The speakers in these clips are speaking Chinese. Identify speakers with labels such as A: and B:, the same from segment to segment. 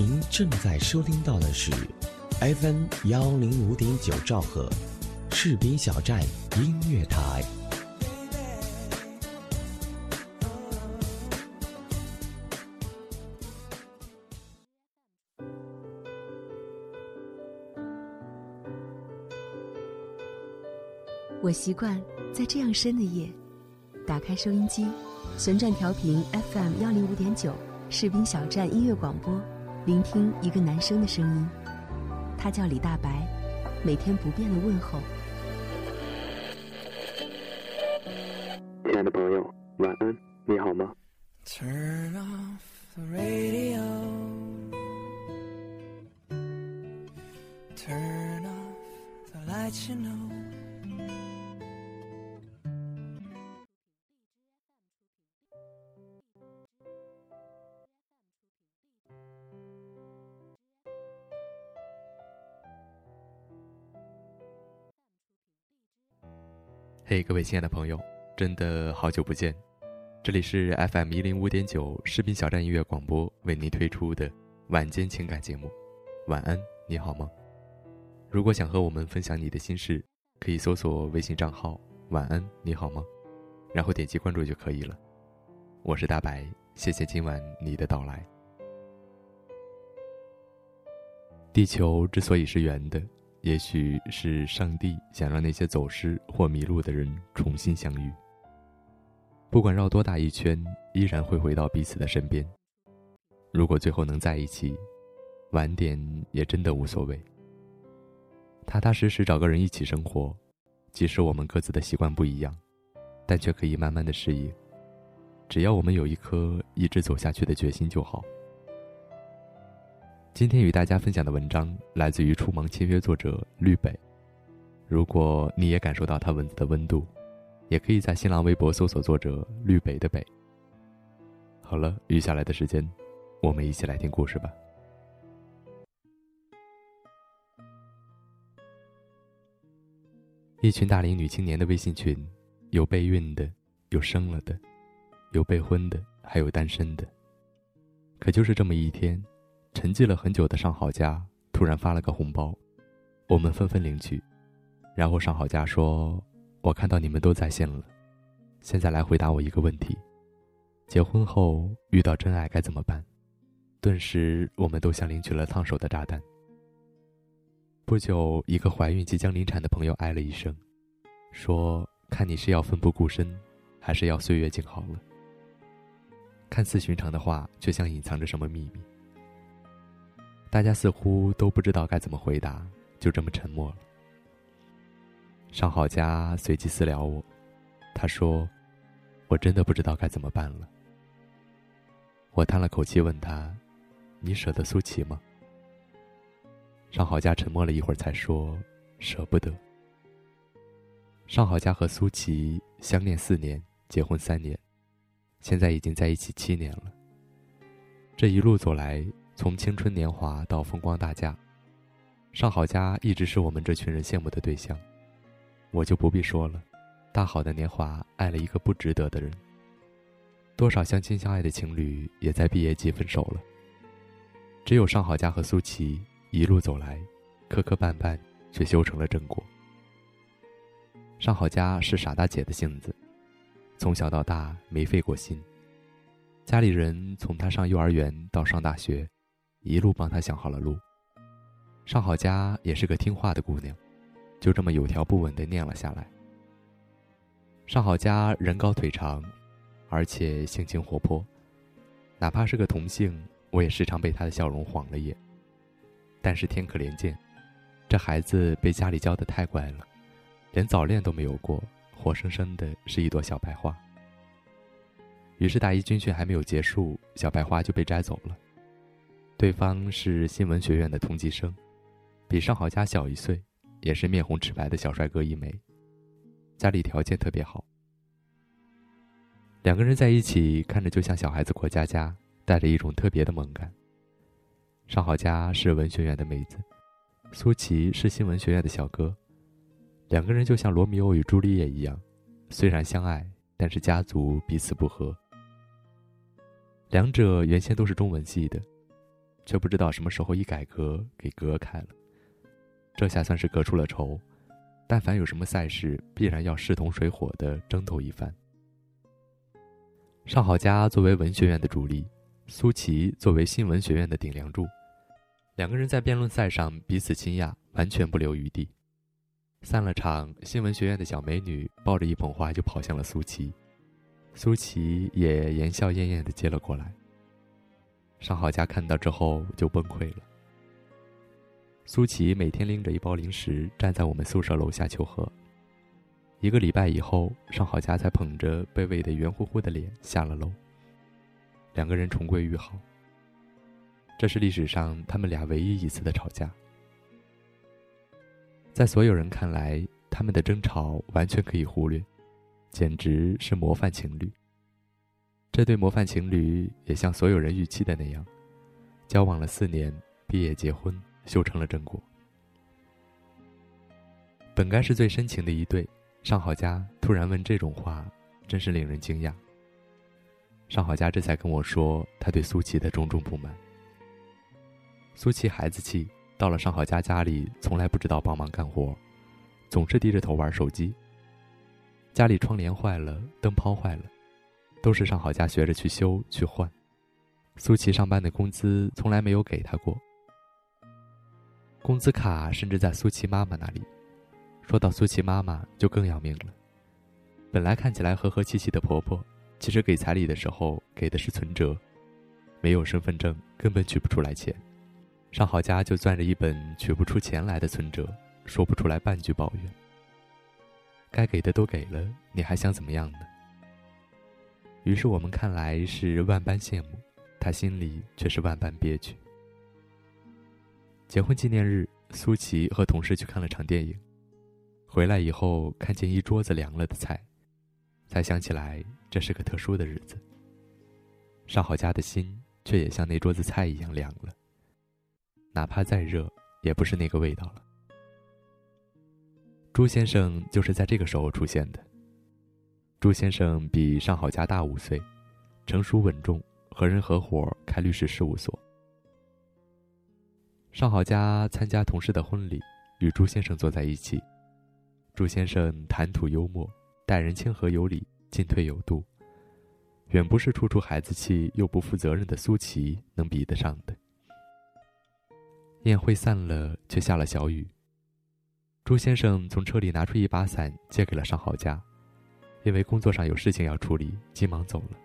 A: 您正在收听到的是 FM 幺零五点九兆赫，士兵小站音乐台。
B: 我习惯在这样深的夜，打开收音机，旋转调频 FM 幺零五点九，士兵小站音乐广播，聆听一个男生的声音。他叫李大白，每天不变的问候。
C: 亲爱的朋友，晚安，你好吗
D: ？Turn off the radio. Turn off the lights, you know.
E: 嘿，各位亲爱的朋友，真的好久不见！这里是 FM 一零五点九士兵小站音乐广播为您推出的晚间情感节目。晚安，你好吗？如果想和我们分享你的心事，可以搜索微信账号“晚安，你好吗”，然后点击关注就可以了。我是大白，谢谢今晚你的到来。地球之所以是圆的，也许是上帝想让那些走失或迷路的人重新相遇。不管绕多大一圈，依然会回到彼此的身边。如果最后能在一起，晚点也真的无所谓。踏踏实实找个人一起生活，即使我们各自的习惯不一样，但却可以慢慢的适应。只要我们有一颗一直走下去的决心就好。今天与大家分享的文章来自于初萌签约作者绿北。如果你也感受到他文字的温度，也可以在新浪微博搜索作者绿北的北。好了，余下来的时间，我们一起来听故事吧。一群大龄女青年的微信群，有备孕的，有生了的，有备婚的，还有单身的。可就是这么一天。沉寂了很久的上好家突然发了个红包，我们纷纷领取。然后上好家说：“我看到你们都在线了，现在来回答我一个问题：结婚后遇到真爱该怎么办？”顿时，我们都像领取了烫手的炸弹。不久，一个怀孕即将临产的朋友唉了一声，说：“看你是要奋不顾身，还是要岁月静好了？”看似寻常的话，却像隐藏着什么秘密。大家似乎都不知道该怎么回答，就这么沉默了。上好佳随即私聊我，他说：“我真的不知道该怎么办了。”我叹了口气问他：“你舍得苏琪吗？”上好佳沉默了一会儿，才说：“舍不得。”上好佳和苏琪相恋四年，结婚三年，现在已经在一起七年了。这一路走来。从青春年华到风光大嫁，上好佳一直是我们这群人羡慕的对象。我就不必说了，大好的年华爱了一个不值得的人。多少相亲相爱的情侣也在毕业季分手了。只有上好佳和苏琪一路走来，磕磕绊绊，却修成了正果。上好佳是傻大姐的性子，从小到大没费过心。家里人从她上幼儿园到上大学。一路帮他想好了路。上好佳也是个听话的姑娘，就这么有条不紊地念了下来。上好佳人高腿长，而且性情活泼，哪怕是个同性，我也时常被他的笑容晃了眼。但是天可怜见，这孩子被家里教的太乖了，连早恋都没有过，活生生的是一朵小白花。于是大一军训还没有结束，小白花就被摘走了。对方是新闻学院的同级生，比尚好佳小一岁，也是面红齿白的小帅哥一枚，家里条件特别好。两个人在一起，看着就像小孩子过家家，带着一种特别的萌感。尚好佳是文学院的妹子，苏琪是新闻学院的小哥，两个人就像罗密欧与朱丽叶一样，虽然相爱，但是家族彼此不和。两者原先都是中文系的。却不知道什么时候一改革给隔开了。这下算是隔出了仇，但凡有什么赛事，必然要势同水火的争斗一番。上好佳作为文学院的主力，苏琪作为新闻学院的顶梁柱，两个人在辩论赛上彼此倾轧，完全不留余地。散了场，新闻学院的小美女抱着一捧花就跑向了苏琪，苏琪也言笑晏晏地接了过来。上好佳看到之后就崩溃了。苏琪每天拎着一包零食站在我们宿舍楼下求和。一个礼拜以后，上好佳才捧着被喂得圆乎乎的脸下了楼。两个人重归于好。这是历史上他们俩唯一一次的吵架。在所有人看来，他们的争吵完全可以忽略，简直是模范情侣。这对模范情侣也像所有人预期的那样，交往了四年，毕业结婚，修成了正果。本该是最深情的一对，上好佳突然问这种话，真是令人惊讶。上好佳这才跟我说他对苏琪的种种不满。苏琪孩子气。到了上好佳家里，从来不知道帮忙干活，总是低着头玩手机。家里窗帘坏了，灯泡坏了，都是上好佳学着去修去换。苏琪上班的工资从来没有给他过，工资卡甚至在苏琪妈妈那里。说到苏琪妈妈，就更要命了。本来看起来和和气气的婆婆，其实给彩礼的时候给的是存折，没有身份证，根本取不出来钱。上好佳就攥着一本取不出钱来的存折，说不出来半句抱怨。该给的都给了，你还想怎么样呢？于是我们看来是万般羡慕，他心里却是万般憋屈。结婚纪念日，苏琪和同事去看了场电影，回来以后看见一桌子凉了的菜，才想起来这是个特殊的日子。上好佳的心却也像那桌子菜一样凉了。哪怕再热，也不是那个味道了。朱先生就是在这个时候出现的。朱先生比上好佳大五岁，成熟稳重，和人合伙开律师事务所。上好佳参加同事的婚礼，与朱先生坐在一起。朱先生谈吐幽默，待人谦和有礼，进退有度，远不是处处孩子气又不负责任的苏琪能比得上的。宴会散了，却下了小雨。朱先生从车里拿出一把伞，借给了上好佳，因为工作上有事情要处理，急忙走了。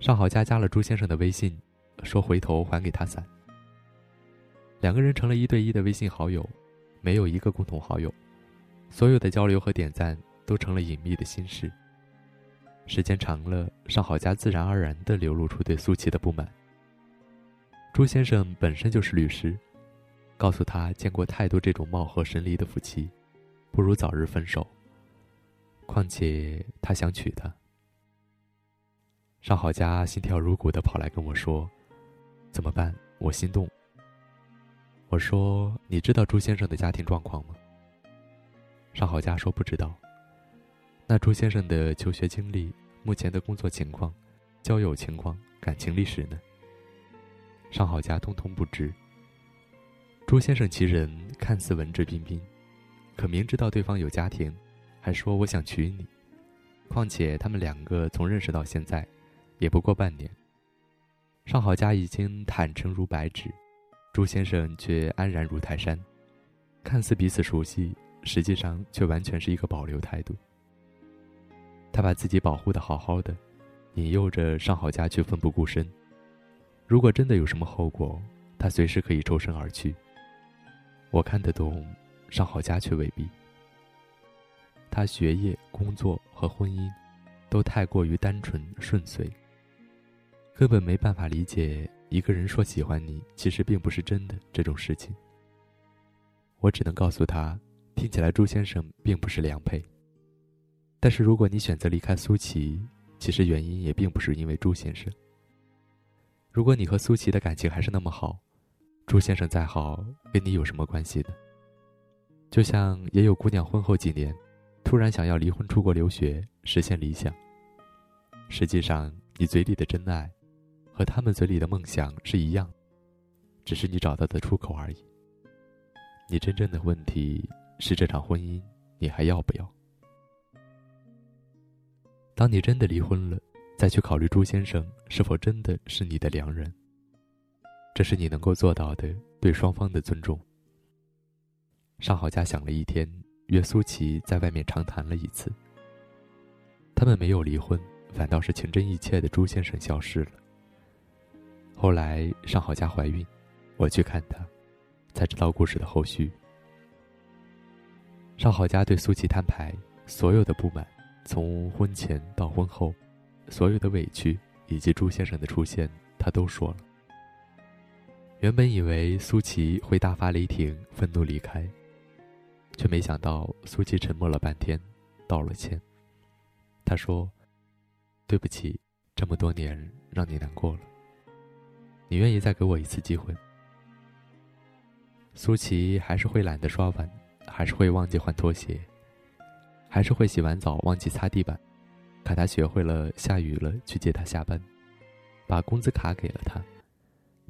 E: 上好佳加了朱先生的微信，说回头还给他伞。两个人成了一对一的微信好友，没有一个共同好友，所有的交流和点赞都成了隐秘的心事。时间长了，上好佳自然而然地流露出对苏琪的不满。朱先生本身就是律师。告诉他见过太多这种貌合神离的夫妻，不如早日分手。况且他想娶她。上好佳心跳如鼓的跑来跟我说：“怎么办？我心动。”我说：“你知道朱先生的家庭状况吗？”上好佳说：“不知道。”那朱先生的求学经历、目前的工作情况、交友情况、感情历史呢？上好佳通通不知。朱先生其人看似文质彬彬，可明知道对方有家庭，还说我想娶你。况且他们两个从认识到现在，也不过半年。尚好佳已经坦诚如白纸，朱先生却安然如泰山。看似彼此熟悉，实际上却完全是一个保留态度。他把自己保护的好好的，引诱着尚好佳去奋不顾身。如果真的有什么后果，他随时可以抽身而去。我看得懂，尚好佳却未必。他学业、工作和婚姻，都太过于单纯顺遂，根本没办法理解一个人说喜欢你，其实并不是真的这种事情。我只能告诉他，听起来朱先生并不是良配。但是如果你选择离开苏琪，其实原因也并不是因为朱先生。如果你和苏琪的感情还是那么好。朱先生再好，跟你有什么关系呢？就像也有姑娘婚后几年，突然想要离婚出国留学，实现理想。实际上，你嘴里的真爱，和他们嘴里的梦想是一样，只是你找到的出口而已。你真正的问题是这场婚姻，你还要不要？当你真的离婚了，再去考虑朱先生是否真的是你的良人，这是你能够做到的对双方的尊重。上好佳想了一天，约苏琪在外面长谈了一次。他们没有离婚，反倒是情真意切的朱先生消失了。后来上好佳怀孕，我去看她，才知道故事的后续。上好佳对苏琪摊牌，所有的不满，从婚前到婚后，所有的委屈以及朱先生的出现，他都说了。原本以为苏琪会大发雷霆，愤怒离开，却没想到苏琪沉默了半天，道了歉。他说：“对不起，这么多年让你难过了。你愿意再给我一次机会？”苏琪还是会懒得刷碗，还是会忘记换拖鞋，还是会洗完澡忘记擦地板。可他学会了下雨了去接他下班，把工资卡给了他，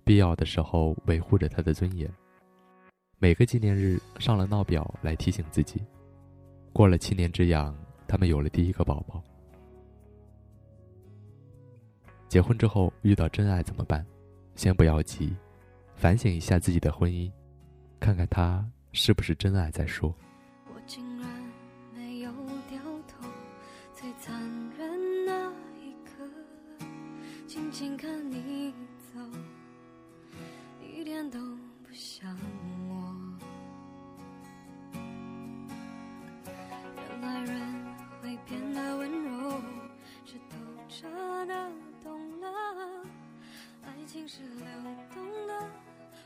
E: 必要的时候维护着他的尊严。每个纪念日上了闹表来提醒自己，过了七年之痒。他们有了第一个宝宝。结婚之后遇到真爱怎么办？先不要急，反省一下自己的婚姻，看看他是不是真爱再说。
F: 心是流动的，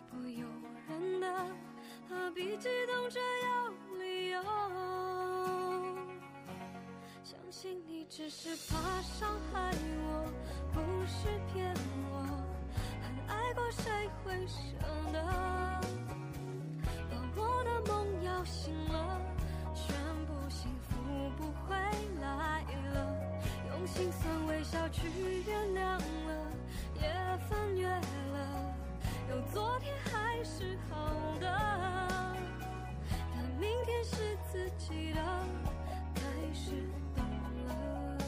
F: 不由人的，何必激动着要理由？相信你只是怕伤害我，不是骗我。很爱过谁会舍得把我的梦摇醒了，宣布幸福不回来了，用心酸微笑去原谅。有昨天还是好的但明天是自己的开始懂了。